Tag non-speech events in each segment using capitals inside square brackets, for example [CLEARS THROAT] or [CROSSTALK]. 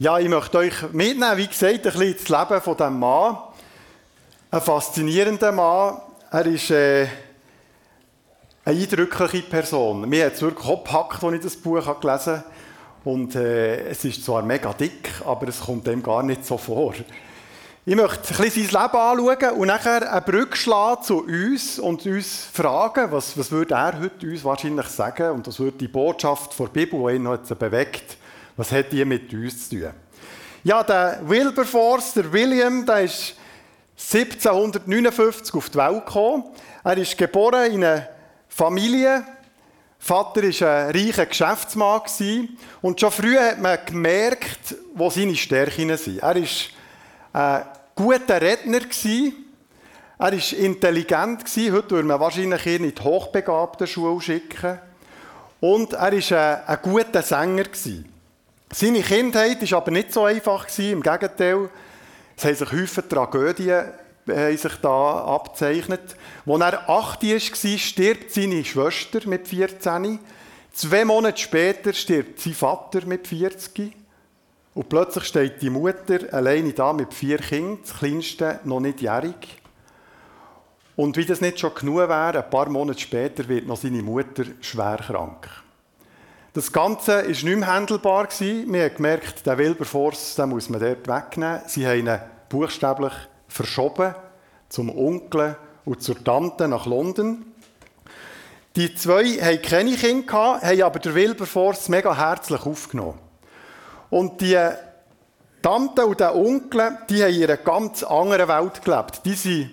Ja, ich möchte euch mitnehmen, wie gesagt, ein bisschen das Leben von diesem Mann. Ein faszinierender Mann. Er ist äh, eine eindrückliche Person. Mir hat es wirklich gepackt, als ich das Buch gelesen habe. Und äh, es ist zwar mega dick, aber es kommt dem gar nicht so vor. Ich möchte ein bisschen sein Leben anschauen und nachher eine Brücke schlagen zu uns und uns fragen, was, was würde er heute uns wahrscheinlich sagen und was würde die Botschaft der Bibel, die ihn heute bewegt, was hat die mit uns zu tun? Ja, der Wilberforce, der William, der ist 1759 auf die Welt gekommen. Er ist geboren in einer Familie. Vater war ein reicher Geschäftsmann. Und schon früh hat man gemerkt, wo seine Stärken sind. Er war ein guter Redner. Er war intelligent. Heute würde man wahrscheinlich ihn in die hochbegabte Schule schicken. Und er war ein, guter Sänger. Seine Kindheit war aber nicht so einfach. Im Gegenteil, es haben sich häufig Tragödien haben sich da abzeichnet. Als er 8 war, stirbt seine Schwester mit 14. Zwei Monate später stirbt sein Vater mit 40. Und plötzlich steht die Mutter alleine da mit vier Kindern, das kleinste noch nicht jährig. Und wie das nicht schon genug wäre, ein paar Monate später wird noch seine Mutter schwer krank. Das Ganze war nicht mehr handelbar. Wir haben gemerkt, den Wilberforce den muss man dort wegnehmen. Sie haben ihn buchstäblich verschoben zum Onkel und zur Tante nach London. Die zwei hatten keine Kinder, haben aber der Wilberforce mega herzlich aufgenommen. Und die Tante und der Onkel, die haben in einer ganz anderen Welt gelebt. Die waren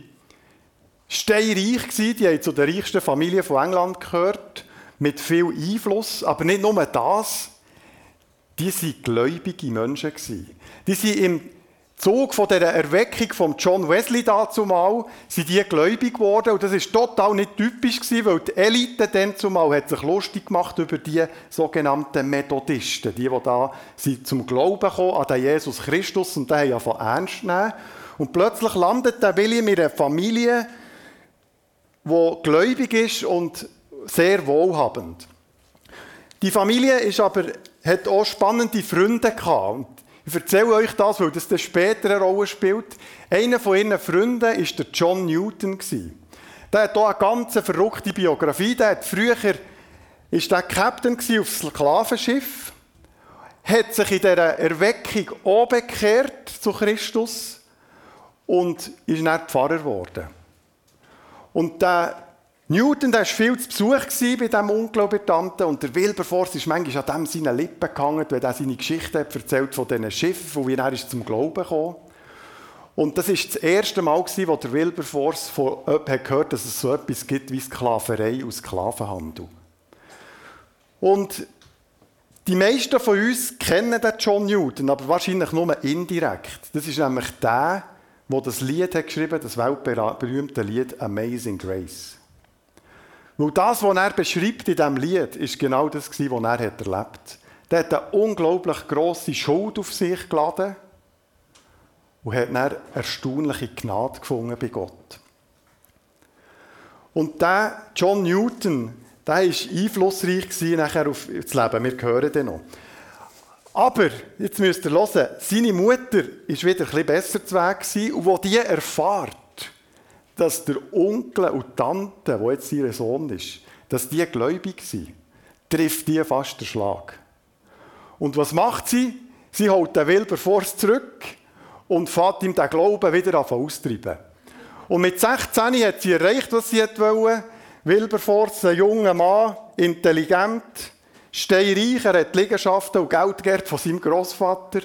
steinreich, die haben zu der reichsten Familie von England gehört, mit viel Einfluss. Aber nicht nur das, die waren gläubige Menschen. Die sind im Zug von der Erweckung von John Wesley dazumal sind die gläubig geworden und das ist total nicht typisch weil die Elite dann zumal hat sich lustig gemacht über die sogenannten Methodisten, die, die da sind zum Glauben gekommen an den Jesus Christus und haben ja von ernst nehmen. Und plötzlich landet der William in einer Familie, die gläubig ist und sehr wohlhabend. Die Familie ist aber, hat auch spannende Freunde gehabt. Ich erzähle euch das, weil das später eine Rolle spielt. Einer von ihren Freunden war der John Newton. Der hat hier eine ganz verrückte Biografie. Der hat früher ist der Captain auf Sklavenschiff, hat sich in dieser Erweckung umgekehrt zu Christus und ist dann Pfarrer geworden. Und der Newton war viel zu Besuch bei diesem Unglaublichen und der Wilberforce ist manchmal an dem seinen Lippen gehangen, wenn er seine Geschichte hat erzählt von diesen Schiffen, von wie er ist zum Glauben kam. Und das war das erste Mal, wo der Wilberforce von jemandem gehört dass es so etwas gibt wie Sklaverei und Sklavenhandel. Und die meisten von uns kennen den John Newton, aber wahrscheinlich nur indirekt. Das ist nämlich der, der das Lied hat geschrieben das weltberühmte Lied Amazing Grace. Weil das, was er beschreibt in diesem Lied, ist genau das, was er erlebt hat. Er hat eine unglaublich grosse Schuld auf sich geladen und hat dann erstaunliche Gnade gefunden bei Gott. Und der John Newton, der war einflussreich nachher auf das Leben. Wir hören den noch. Aber, jetzt müsst ihr hören, seine Mutter war wieder ein bisschen besser zu Weg und wo die erfahrt, dass der Onkel und Tante, wo jetzt ihr Sohn ist, dass die gläubig sind, trifft die fast den Schlag. Und was macht sie? Sie holt den Wilberforce zurück und fährt ihm den Glauben wieder auszutreiben. Und mit 16 hat sie erreicht, was sie wollte. Wilberforce, ein junger Mann, intelligent, steinreich, er hat Liegenschaften und Geld von seinem Großvater.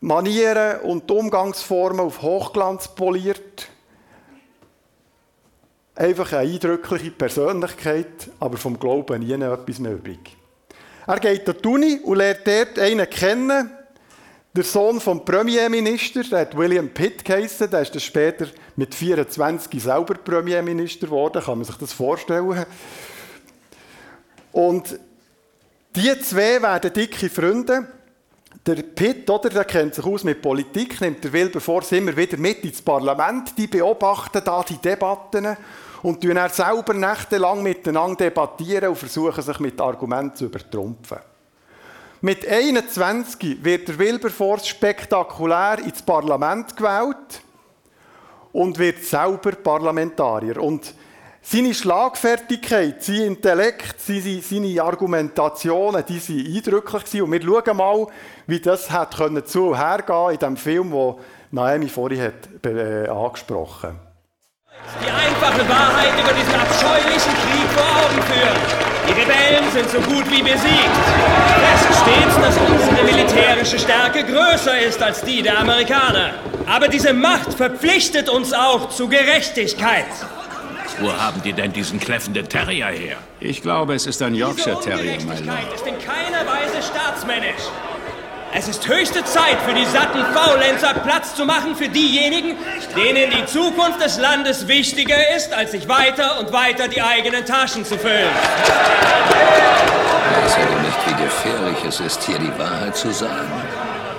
Manieren und Umgangsformen auf Hochglanz poliert. Einfach eine eindrückliche Persönlichkeit, aber vom Glauben nie etwas mehr übrig. Er geht an die Uni und lernt dort einen kennen, der Sohn vom Premierminister, der hat William Pitt geheissen, der ist dann später mit 24 selber Premierminister geworden, kann man sich das vorstellen. Und die zwei werden dicke Freunde. Der Pitt, oder, der kennt sich aus mit Politik, nimmt der Wilberforce immer wieder mit ins Parlament, die beobachten da die Debatten und dann selber nächtelang miteinander debattieren und versuchen, sich mit Argumenten zu übertrumpfen. Mit 21 wird der Wilberforce spektakulär ins Parlament gewählt und wird selber Parlamentarier. Und seine Schlagfertigkeit, sein Intellekt, seine, seine Argumentationen, die waren eindrücklich. Und wir schauen mal, wie das hat zu und her gehen in dem Film, den Naomi vorhin hat, äh, angesprochen hat. Die einfache Wahrheit über diesen abscheulichen Krieg vor Augen führen. Die Rebellen sind so gut wie besiegt. Fest steht, dass unsere militärische Stärke größer ist als die der Amerikaner. Aber diese Macht verpflichtet uns auch zu Gerechtigkeit. Wo haben die denn diesen kläffenden Terrier her? Ich glaube, es ist ein Yorkshire Terrier, mein Lord. ist in keiner Weise staatsmännisch. Es ist höchste Zeit für die satten Faulenzer Platz zu machen für diejenigen, denen die Zukunft des Landes wichtiger ist, als sich weiter und weiter die eigenen Taschen zu füllen. Weiß er denn nicht, wie gefährlich es ist, hier die Wahrheit zu sagen?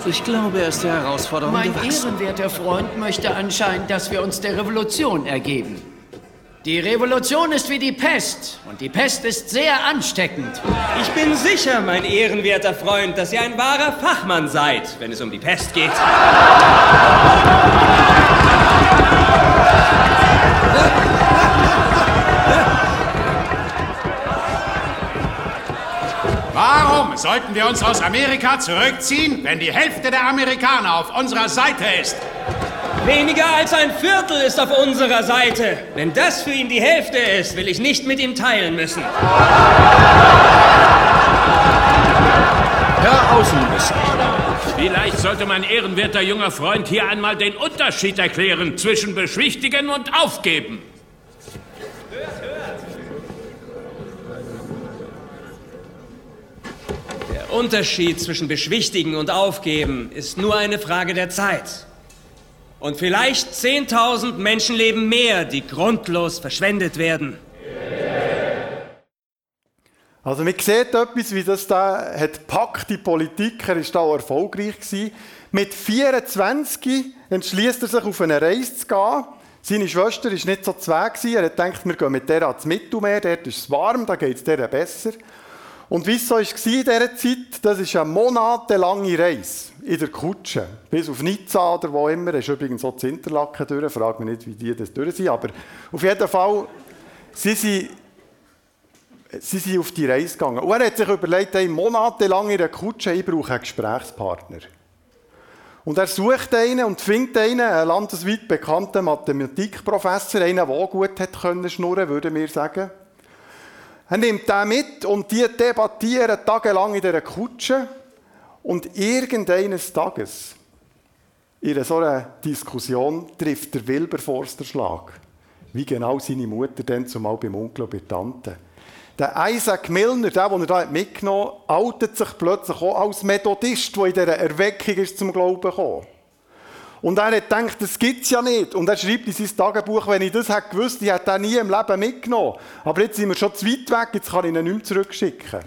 Ich glaube, er ist der Herausforderung Mein gewachsen. ehrenwerter Freund möchte anscheinend, dass wir uns der Revolution ergeben. Die Revolution ist wie die Pest und die Pest ist sehr ansteckend. Ich bin sicher, mein ehrenwerter Freund, dass ihr ein wahrer Fachmann seid, wenn es um die Pest geht. Warum sollten wir uns aus Amerika zurückziehen, wenn die Hälfte der Amerikaner auf unserer Seite ist? Weniger als ein Viertel ist auf unserer Seite. Wenn das für ihn die Hälfte ist, will ich nicht mit ihm teilen müssen. Herr Außenminister. Vielleicht sollte mein ehrenwerter junger Freund hier einmal den Unterschied erklären zwischen beschwichtigen und aufgeben. Der Unterschied zwischen beschwichtigen und aufgeben ist nur eine Frage der Zeit. Und vielleicht 10.000 Menschenleben mehr, die grundlos verschwendet werden. Also man sieht etwas, wie das da hat packt, die Politik, er war da auch erfolgreich. Gewesen. Mit 24 entschließt er sich, auf eine Reise zu gehen. Seine Schwester war nicht so zweig. Er hat gedacht, wir gehen mit der ans Mittelmeer, dort ist es warm, da geht es der besser. Und wie es so war in dieser Zeit, das ist eine monatelange Reise in der Kutsche. Bis auf Nizza oder wo immer. Das ist übrigens so das Interlaken durch. Frag mich nicht, wie die das durch sind. Aber auf jeden Fall, sie sind, sie sind auf die Reise gegangen. Und er hat sich überlegt, hey, monatelang in der Kutsche, ich brauche einen Gesprächspartner. Und er sucht einen und findet einen, einen landesweit bekannten Mathematikprofessor, einen, der gut hat können schnurren, würde wir sagen. Er nimmt den mit und die debattieren tagelang in dieser Kutsche. Und irgendeines Tages, in so einer Diskussion, trifft der Wilberforce den Schlag. Wie genau seine Mutter dann zumal beim Onkel und bei Tante. Der Isaac Milner, der, den er da mitgenommen hat, outet sich plötzlich auch als Methodist, der in dieser Erweckung ist zum Glauben gekommen. Und er hat gedacht, das gibt es ja nicht. Und er schreibt in sein Tagebuch, wenn ich das hätte gewusst, ich hätte ihn nie im Leben mitgenommen. Aber jetzt sind wir schon zu weit weg, jetzt kann ich ihn nicht mehr zurückschicken.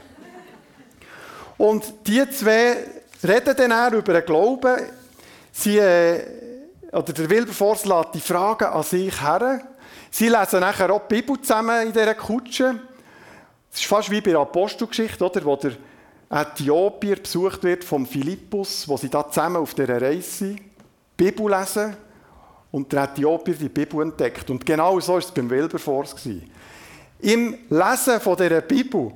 Und die zwei reden dann auch über den Glauben. Sie, äh, oder der Wilberforce lässt die Fragen an sich her. Sie lesen nachher auch die Bibel zusammen in dieser Kutsche. Es ist fast wie bei der Apostelgeschichte, oder, wo der Äthiopier besucht wird vom Philippus, wo sie da zusammen auf dieser Reise sind. Bibel lesen und der Äthiopier die Bibel entdeckt. Und genau so war es beim Wilberforce. Im Lesen von dieser Bibel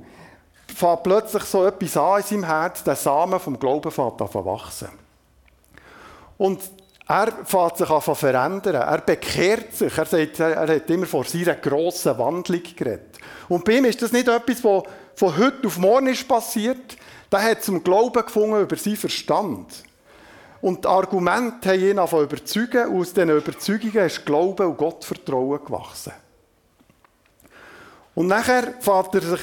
fängt plötzlich so etwas an in seinem Herz, der Samen vom Glauben fängt an zu wachsen. Und er fängt sich an zu verändern. Er bekehrt sich. Er, sagt, er hat immer vor seiner grossen Wandlung geredet. Und bei ihm ist das nicht etwas, was von heute auf morgen ist passiert. Der hat zum Glauben gefunden über seinen Verstand. Und die Argumente haben ihn davon überzeugen. Und aus diesen Überzeugungen ist Glaube und Gottvertrauen gewachsen. Und nachher fährt er sich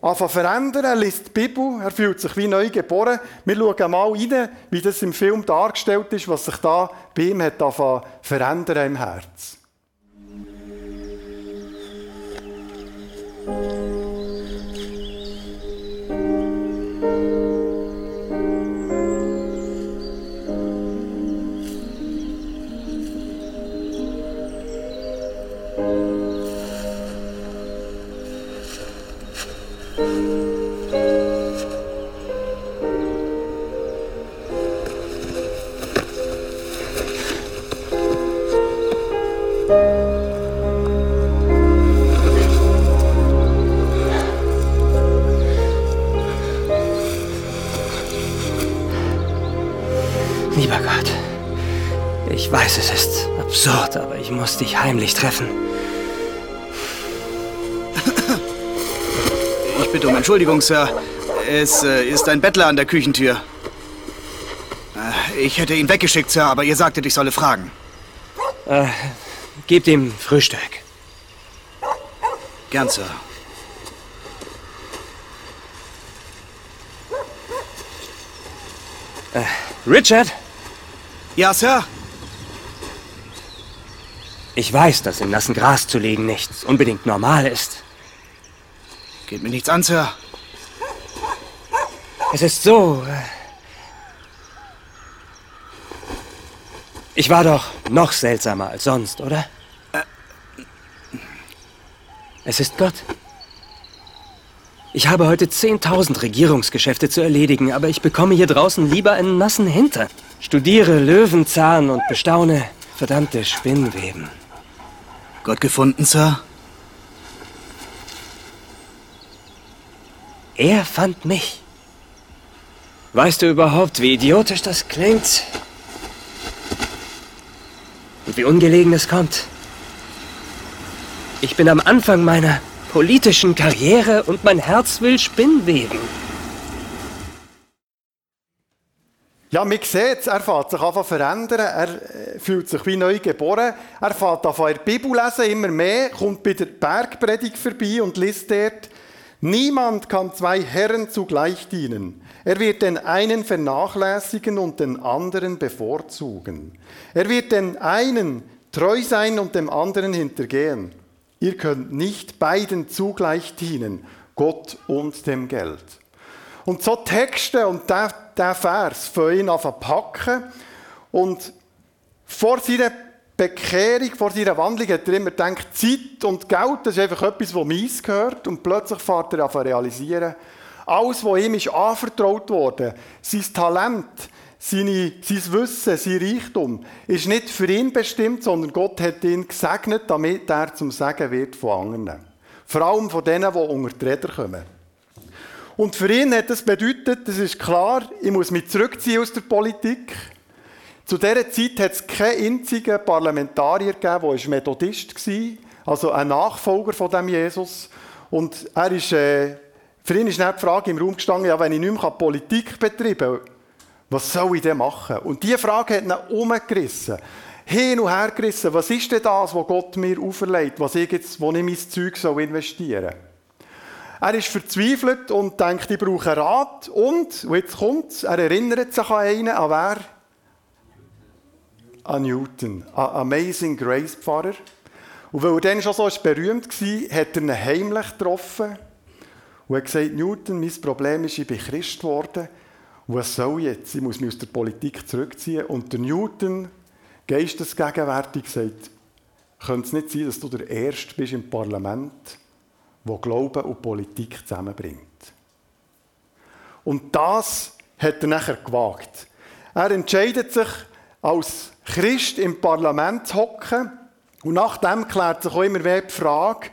anfangen verändern, er liest die Bibel, er fühlt sich wie neu geboren. Wir schauen mal rein, wie das im Film dargestellt ist, was sich da bei ihm hat verändern im Herz. Lieber Gott, ich weiß, es ist absurd, aber ich muss dich heimlich treffen. Ich bitte um Entschuldigung, Sir. Es äh, ist ein Bettler an der Küchentür. Äh, ich hätte ihn weggeschickt, Sir, aber ihr sagtet, ich solle fragen. Äh, gebt ihm Frühstück. Gern, Sir. Äh, Richard? Ja, Sir? Ich weiß, dass im nassen Gras zu liegen nichts unbedingt normal ist. Geht mir nichts an, Sir. Es ist so. äh, Ich war doch noch seltsamer als sonst, oder? Es ist Gott. Ich habe heute 10.000 Regierungsgeschäfte zu erledigen, aber ich bekomme hier draußen lieber einen nassen Hintern. Studiere Löwenzahn und bestaune verdammte Spinnweben. Gott gefunden, Sir? Er fand mich. Weißt du überhaupt, wie idiotisch das klingt? Und wie ungelegen es kommt? Ich bin am Anfang meiner politischen Karriere und mein Herz will Spinnweben. Ja, man sieht er fährt sich einfach verändern, er äh, fühlt sich wie neu geboren, er fährt an der Bibel lesen, immer mehr, kommt bei der Bergpredigt vorbei und liest dort, niemand kann zwei Herren zugleich dienen. Er wird den einen vernachlässigen und den anderen bevorzugen. Er wird den einen treu sein und dem anderen hintergehen. Ihr könnt nicht beiden zugleich dienen, Gott und dem Geld. Und so Texte und der, Vers für ihn auf packen. Und vor seiner Bekehrung, vor seiner Wandlung hat er immer gedacht, Zeit und Geld, das ist einfach etwas, was meins gehört. Und plötzlich fährt er an realisieren, alles, was ihm ist anvertraut wurde, sein Talent, seine, sein Wissen, sein Reichtum, ist nicht für ihn bestimmt, sondern Gott hat ihn gesegnet, damit er zum Segen wird von anderen. Vor allem von denen, die unter die Räder kommen. Und für ihn hat das bedeutet, das ist klar, ich muss mich zurückziehen aus der Politik. Zu dieser Zeit hat es keinen einzigen Parlamentarier gegeben, der Methodist war, also ein Nachfolger von dem Jesus. Und er ist, äh, für ihn ist die Frage im Raum gestanden, ja, wenn ich nicht mehr Politik betreiben kann, was soll ich denn machen? Und diese Frage hat ihn umgerissen, hin und her gerissen. Was ist denn das, was Gott mir auferlegt, was ich jetzt, wo ich mein Zeug investieren soll? Er ist verzweifelt und denkt, ich brauche Rat. Und, und jetzt kommt er erinnert sich an einen, an wer? An Newton, an Amazing Grace Pfarrer. Und weil er dann schon so berühmt war, hat er ihn heimlich getroffen und hat gesagt, Newton, mein Problem ist, ich bin Christ geworden. Und was soll jetzt? Ich muss mich aus der Politik zurückziehen. Und der Newton, geistesgegenwärtig, sagt, könnte es nicht sein, dass du der Erste bist im Parlament, der Glauben und Politik zusammenbringt. Und das hat er nachher gewagt. Er entscheidet sich, als Christ im Parlament zu hocken. Und nachdem klärt sich auch immer mehr die Frage,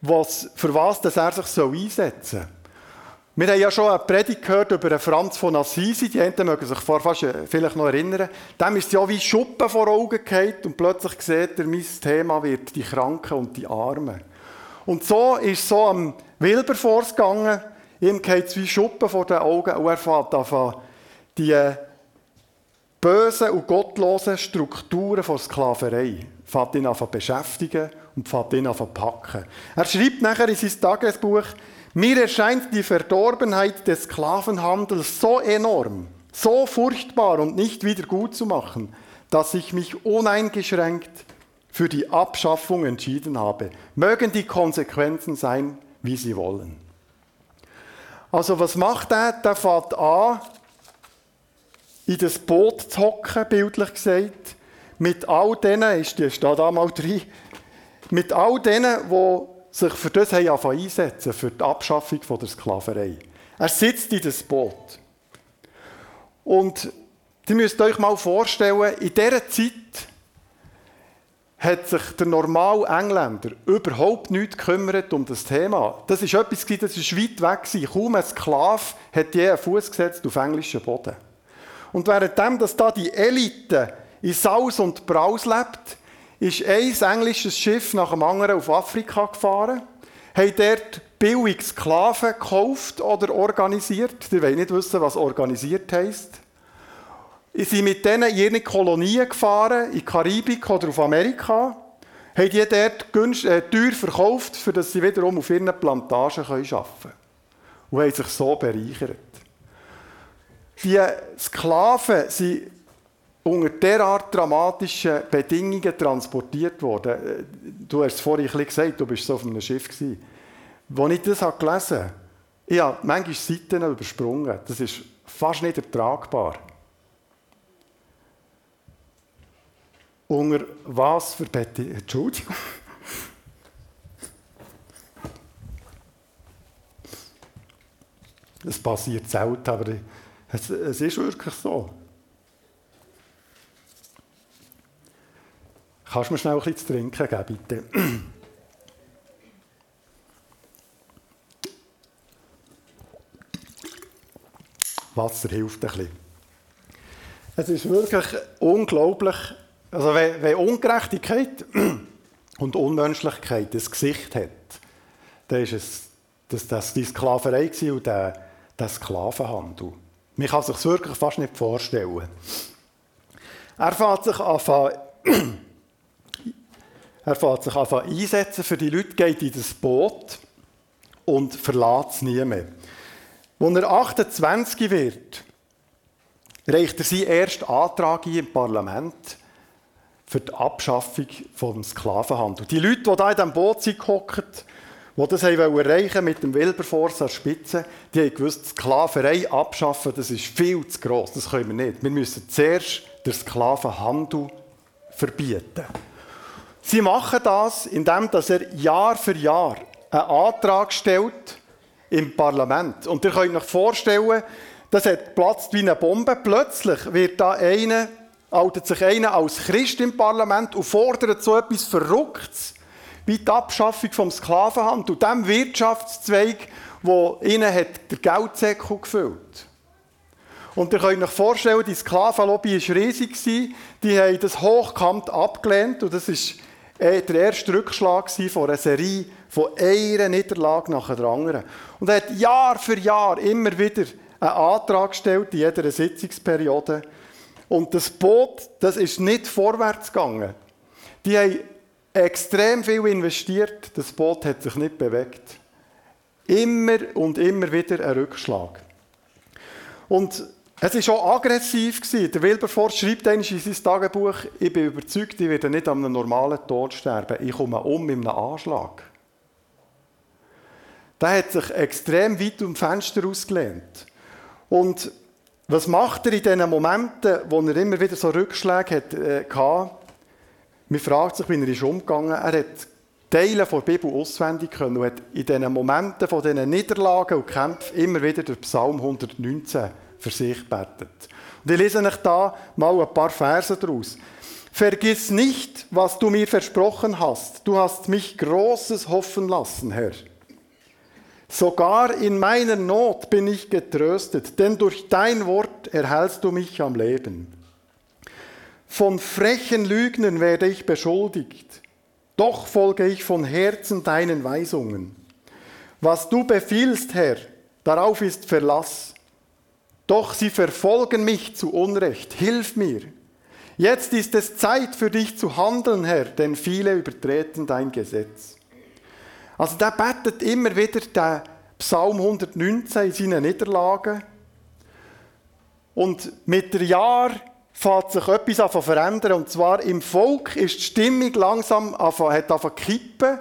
was, für was dass er sich einsetzen soll. Wir haben ja schon eine Predigt gehört über Franz von Assisi, die einen mögen sich fast vielleicht noch erinnern. Dem ist ja wie Schuppen vor Augen gehalten und plötzlich sieht er, mein Thema wird die Kranken und die Armen. Und so ist so am Wilberforce gegangen, ihm geht es wie Schuppen vor den Augen und er fährt die bösen und gottlosen Strukturen von Sklaverei, fährt ihn an beschäftigen und fährt ihn an packen. Er schreibt nachher in sein Tagesbuch, mir erscheint die Verdorbenheit des Sklavenhandels so enorm, so furchtbar und nicht wieder gut zu machen, dass ich mich uneingeschränkt für die Abschaffung entschieden habe. Mögen die Konsequenzen sein, wie sie wollen. Also was macht er? Der fährt an, in das Boot zu hocken, bildlich gesagt, mit all denen, ist die steht da drin, mit all denen, die sich für das haben einsetzen, für die Abschaffung der Sklaverei. Er sitzt in das Boot. Und ihr müsst euch mal vorstellen, in dieser Zeit hat sich der normale Engländer überhaupt nicht gekümmert um das Thema. Das ist etwas, das ist weit weg war. Kaum ein Sklave hat je einen Fuß gesetzt auf englischen Boden. Und währenddem, dass da die Elite in Saus und Braus lebt, ist ein englisches Schiff nach dem anderen auf Afrika gefahren, haben dort billig Sklaven gekauft oder organisiert. Ihr wollt nicht wissen, was organisiert heisst. Sie sind mit denen in ihre Kolonien gefahren, in die Karibik oder auf Amerika, haben die dort günstig, äh, teuer verkauft, dass sie wiederum auf ihren Plantagen arbeiten können. Und haben sich so bereichert. Die Sklaven sind unter derart dramatischen Bedingungen transportiert worden. Du hast es vorhin gesagt, du bist so auf einem Schiff gewesen. Als ich das gelesen habe, ich habe manchmal Seiten übersprungen. Das ist fast nicht ertragbar. Unter was für Bedingungen? Entschuldigung. [LAUGHS] Das passiert selten, aber es, es ist wirklich so. Kannst du mir schnell bisschen zu trinken geben, bitte? Wasser hilft ein bisschen. Es ist wirklich unglaublich, also wenn, wenn Ungerechtigkeit und Unmenschlichkeit das Gesicht hat, dann ist es das, das die Sklaverei und der, der Sklavenhandel. Man kann sich wirklich fast nicht vorstellen. Er fängt sich an, [CLEARS THROAT] er fängt sich an einsetzen für die Leute, geht in das Boot und verlässt es nie mehr. Als er 28 wird, reicht er seinen ersten Antrag im Parlament für die Abschaffung des Sklavenhandels. Die Leute, die da in diesem Boot sind, die das erreichen mit dem Wilberforce an der Spitze, die haben gewusst, Sklaverei abschaffen, das ist viel zu gross, das können wir nicht. Wir müssen zuerst den Sklavenhandel verbieten. Sie machen das, indem er Jahr für Jahr einen Antrag stellt im Parlament. Und ihr könnt euch vorstellen, das hat platzt wie eine Bombe. Plötzlich wird da einer, outet sich einer als Christ im Parlament und fordert so etwas Verrücktes wie die Abschaffung vom Sklavenhandel dem Wirtschaftszweig, wo ihnen hat der Geldsäckel gefüllt. Und ihr könnt euch vorstellen, die Sklavenlobby war riesig. Die haben das hochkant abgelehnt. Und das war äh, der erste Rückschlag von einer Serie von einer Niederlage nach der anderen. Und er hat Jahr für Jahr immer wieder einen Antrag gestellt in jeder Sitzungsperiode. Und das Boot, das ist nicht vorwärts gegangen. Die haben extrem viel investiert, das Boot hat sich nicht bewegt. Immer und immer wieder ein Rückschlag. Und es war auch aggressiv. Der Wilberforce schreibt in sein Tagebuch, ich bin überzeugt, ich werde nicht an einem normalen Tod sterben. Ich komme um mit einem Anschlag. Der hat sich extrem weit um Fenster ausgelehnt. Und was macht er in diesen Momenten, wo er immer wieder so Rückschläge hat, äh, hatte? Man fragt sich, wie er ist umgegangen ist. Er hat Teile der Bibel auswendig können und hat in diesen Momenten von diesen Niederlagen und Kämpfen immer wieder den Psalm 119 für sich betet. Und ich lese euch da mal ein paar Verse daraus. Vergiss nicht, was du mir versprochen hast. Du hast mich Großes hoffen lassen, Herr. Sogar in meiner Not bin ich getröstet, denn durch dein Wort erhältst du mich am Leben. Von frechen Lügnern werde ich beschuldigt, doch folge ich von Herzen deinen Weisungen. Was du befiehlst, Herr, darauf ist Verlass. Doch sie verfolgen mich zu Unrecht. Hilf mir. Jetzt ist es Zeit für dich zu handeln, Herr, denn viele übertreten dein Gesetz. Also der betet immer wieder den Psalm 119 in seinen Niederlagen. Und mit der Jahr fängt sich etwas an verändern. Und zwar im Volk ist die Stimmung langsam hat zu kippen.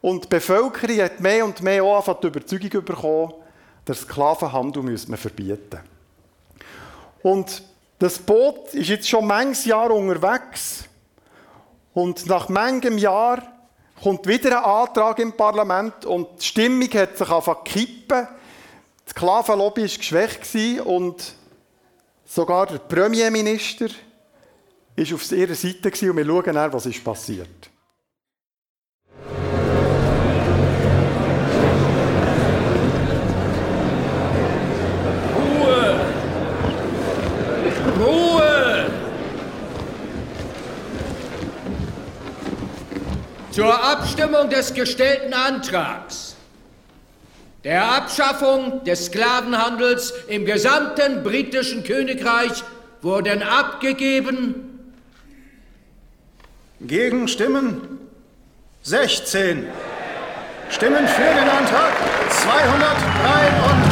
Und die Bevölkerung hat mehr und mehr auch die Überzeugung bekommen, der Sklavenhandel müssen wir verbieten. Und das Boot ist jetzt schon manches Jahr unterwegs. Und nach manchem Jahr kommt wieder ein Antrag im Parlament und die Stimmung hat sich angefangen kippen. Die Sklavenlobby war geschwächt und Sogar der Premierminister war auf ihrer Seite und wir schauen dann, was ist passiert. Ruhe! Ruhe! Zur Abstimmung des gestellten Antrags der Abschaffung des Sklavenhandels im gesamten britischen Königreich wurden abgegeben Gegenstimmen 16. Stimmen für den Antrag 283.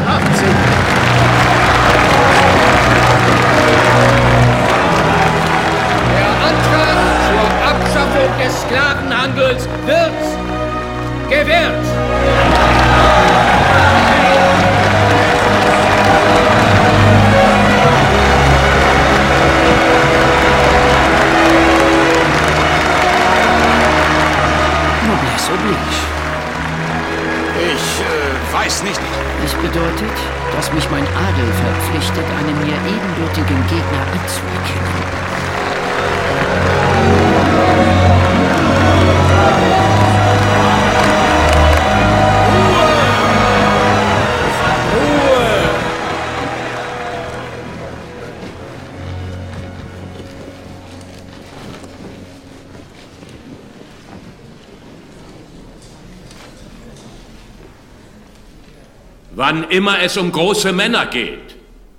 Wann immer es um große Männer geht,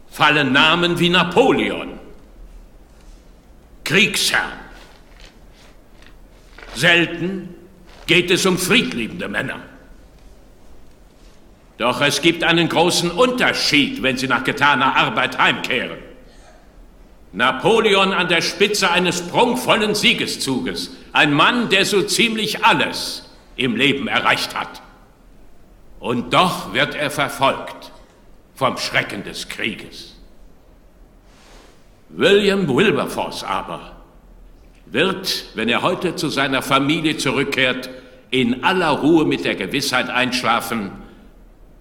fallen Namen wie Napoleon, Kriegsherrn. Selten geht es um friedliebende Männer. Doch es gibt einen großen Unterschied, wenn sie nach getaner Arbeit heimkehren. Napoleon an der Spitze eines prunkvollen Siegeszuges, ein Mann, der so ziemlich alles im Leben erreicht hat. Und doch wird er verfolgt vom Schrecken des Krieges. William Wilberforce aber wird, wenn er heute zu seiner Familie zurückkehrt, in aller Ruhe mit der Gewissheit einschlafen,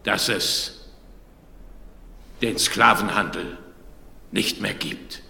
dass es den Sklavenhandel nicht mehr gibt.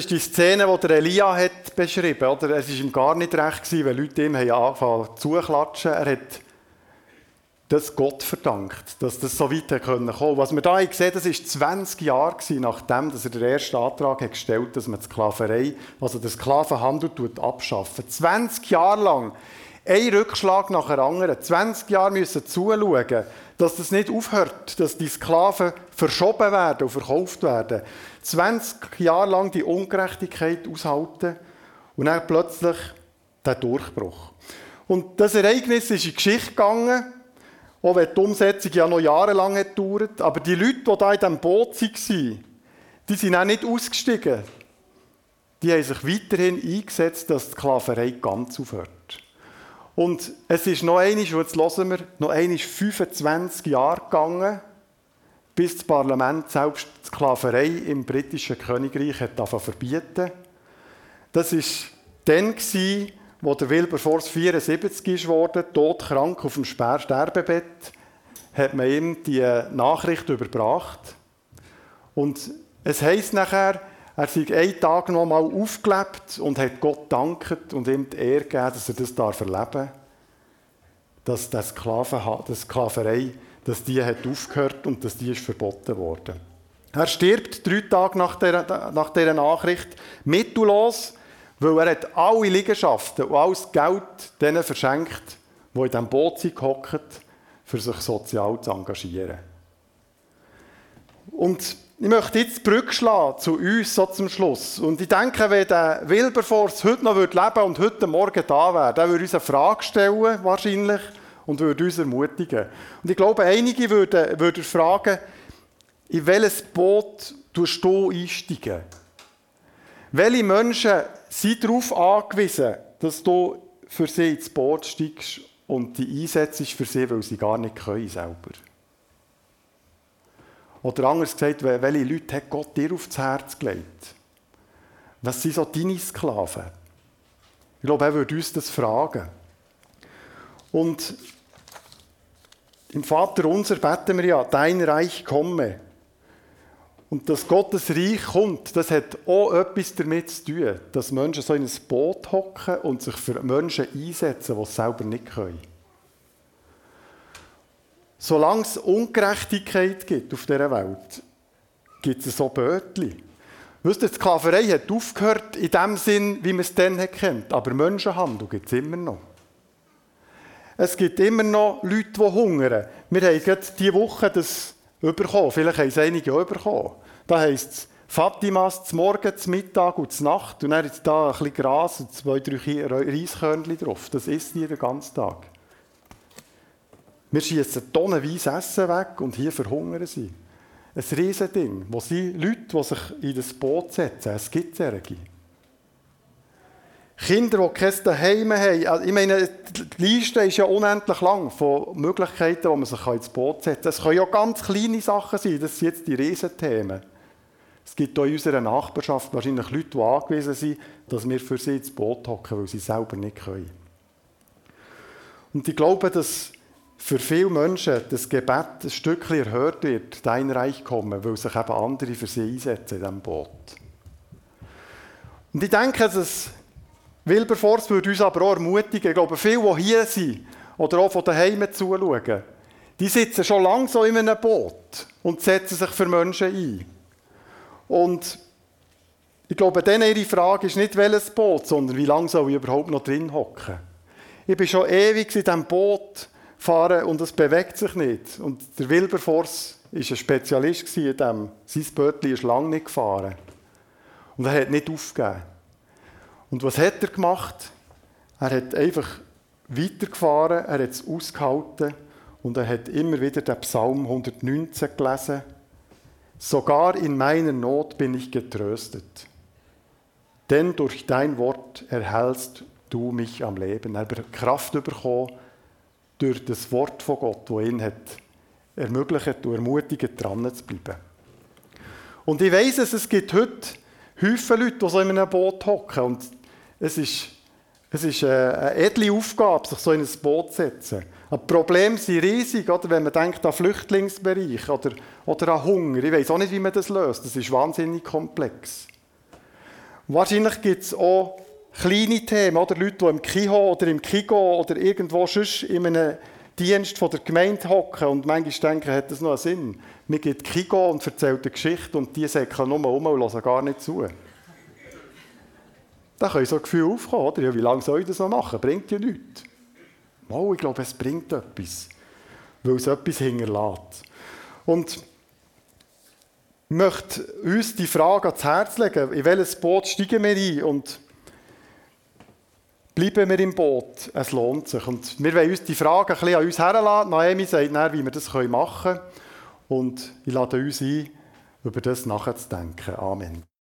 Ist die Szene, die der Elia hat beschrieben hat. Es war ihm gar nicht recht, gewesen, weil Leute ihm haben angefangen zu klatschen. Er hat das Gott verdankt, dass das so weit kommen konnte. Was wir hier sehen, das war 20 Jahre gewesen, nachdem dass er den ersten Antrag hat gestellt hat, dass man die Sklaverei, also den Sklavenhandel abschaffen 20 Jahre lang. Ein Rückschlag nach dem anderen. 20 Jahre müssen zuschauen, dass das nicht aufhört, dass die Sklaven verschoben werden und verkauft werden. 20 Jahre lang die Ungerechtigkeit aushalten und dann plötzlich der Durchbruch. Und das Ereignis ist in die Geschichte gegangen, auch wenn die Umsetzung ja noch jahrelang gedauert Aber die Leute, die da in diesem Boot waren, die sind auch nicht ausgestiegen. Die haben sich weiterhin eingesetzt, dass die Sklaverei ganz aufhört. Und es ist noch einmal, jetzt hören wir, noch einmal 25 Jahre gegangen, bis das Parlament selbst die Sklaverei im britischen Königreich hat verbieten Das war dann, wo der Wilberforce 74 ist worden, todkrank auf dem Sterbebett, hat man ihm die Nachricht überbracht. Und es heisst nachher, er sei einen Tag noch mal aufgelebt und hat Gott dankt und ihm die Ehre gegeben, dass er das erleben darf, dass die Sklaven, die Sklaverei dass die hat aufgehört und dass die ist verboten worden. Er stirbt drei Tage nach dieser, nach dieser Nachricht mittellos, weil er hat alle Liegenschaften und alles Geld denen verschenkt, die in diesem Boot sind gehockt, für sich sozial zu engagieren. Und ich möchte jetzt die Brücke schlagen zu uns so zum Schluss. Und ich denke, wenn der Wilberforce heute noch leben würde und heute Morgen da wäre, der würde uns eine Frage stellen, wahrscheinlich, und würde uns ermutigen. Und ich glaube, einige würden, würden fragen, in welches Boot tust du einsteigen? Welche Menschen sind darauf angewiesen, dass du für sie ins Boot steigst und die einsetzt für sie, weil sie gar nicht können selber? Oder anders gesagt, welche Leute hat Gott dir aufs Herz gelegt? Was sind so deine Sklaven? Ich glaube, er würde uns das fragen. Und im Vater unser beten wir ja, dein Reich komme. Und dass Gottes Reich kommt, das hat auch etwas damit zu tun, dass Menschen so in ein Boot hocken und sich für Menschen einsetzen, die es selber nicht können. Solange es Ungerechtigkeit gibt auf dieser Welt, gibt es so Bötchen. Wisst ihr, die Sklaverei hat aufgehört in dem Sinn, wie man es dann kennt. Aber Menschenhandel gibt es immer noch. Es gibt immer noch Leute, die hungern. Wir haben gerade diese Woche das bekommen. Vielleicht haben es einige auch bekommen. Da heisst es, Fatimas zum Morgen, zum Mittag und zur Nacht. Und dann ist da ein bisschen Gras und zwei, drei Reiskörnchen drauf. Das isst ihr den ganzen Tag. Wir schießen tonnenweise Essen weg und hier verhungern sie. Ein Riesending, wo sie Leute, die sich in das Boot setzen. Es gibt solche. Kinder, die kein Daheim haben. Also ich meine, die Liste ist ja unendlich lang von Möglichkeiten, wo man sich ins Boot setzen kann. Es können ja ganz kleine Sachen sein. Das sind jetzt die Riesenthemen. Es gibt auch in unserer Nachbarschaft wahrscheinlich Leute, die angewiesen sind, dass wir für sie ins Boot hocken, weil sie selber nicht können. Und ich glaube, dass für viele Menschen das Gebet ein Stückchen erhört wird, dein Reich kommen, weil sich eben andere für sie einsetzen in diesem Boot. Und ich denke, dass Wilberforce würde uns aber auch ermutigen, ich glaube, viele, die hier sind oder auch von daheim zuschauen, die sitzen schon lange so in einem Boot und setzen sich für Menschen ein. Und ich glaube, denen ihre Frage ist nicht, welches Boot, sondern wie lange soll ich überhaupt noch drin hocken. Ich bin schon ewig in diesem Boot fahren und es bewegt sich nicht. Und der Wilberforce war ein Spezialist in dem. Sein Bötchen ist lange nicht gefahren. Und er hat nicht aufgegeben. Und was hat er gemacht? Er hat einfach weitergefahren, er hat es ausgehalten und er hat immer wieder den Psalm 119 gelesen. Sogar in meiner Not bin ich getröstet. Denn durch dein Wort erhältst du mich am Leben. Er hat Kraft bekommen, durch das Wort von Gott, das ihn hat ermöglicht und ermutigt, dran zu bleiben. Und ich weiss es, es gibt heute Häufen Leute, die so in einem Boot hocken. Und es ist, es ist eine edle Aufgabe, sich so in ein Boot zu setzen. Die Probleme sind riesig, oder? wenn man denkt an Flüchtlingsbereich oder, oder an Hunger. Ich weiß auch nicht, wie man das löst. Das ist wahnsinnig komplex. wahrscheinlich gibt es auch kleine Themen, oder Leute, die im Kiho oder im Kigo oder irgendwo sonst in einem Dienst von der Gemeinde hocken und manchmal denken, hat das noch einen Sinn? Mir geht Kigo und erzählt eine Geschichte und die säckeln nur um und hören gar nicht zu. Da können so ein Gefühl aufkommen, oder? Ja, wie lange soll ich das noch machen? Bringt ja nichts. Oh, ich glaube, es bringt etwas, weil es etwas hinterlässt. Und ich möchte uns die Frage ans Herz legen, in welches Boot steigen wir ein und bleiben wir im Boot, es lohnt sich. Und wir wollen uns die Frage ein bisschen an uns herladen. Naomi sagt dann, wie wir das machen können. Und ich lade uns ein, über das nachzudenken. Amen.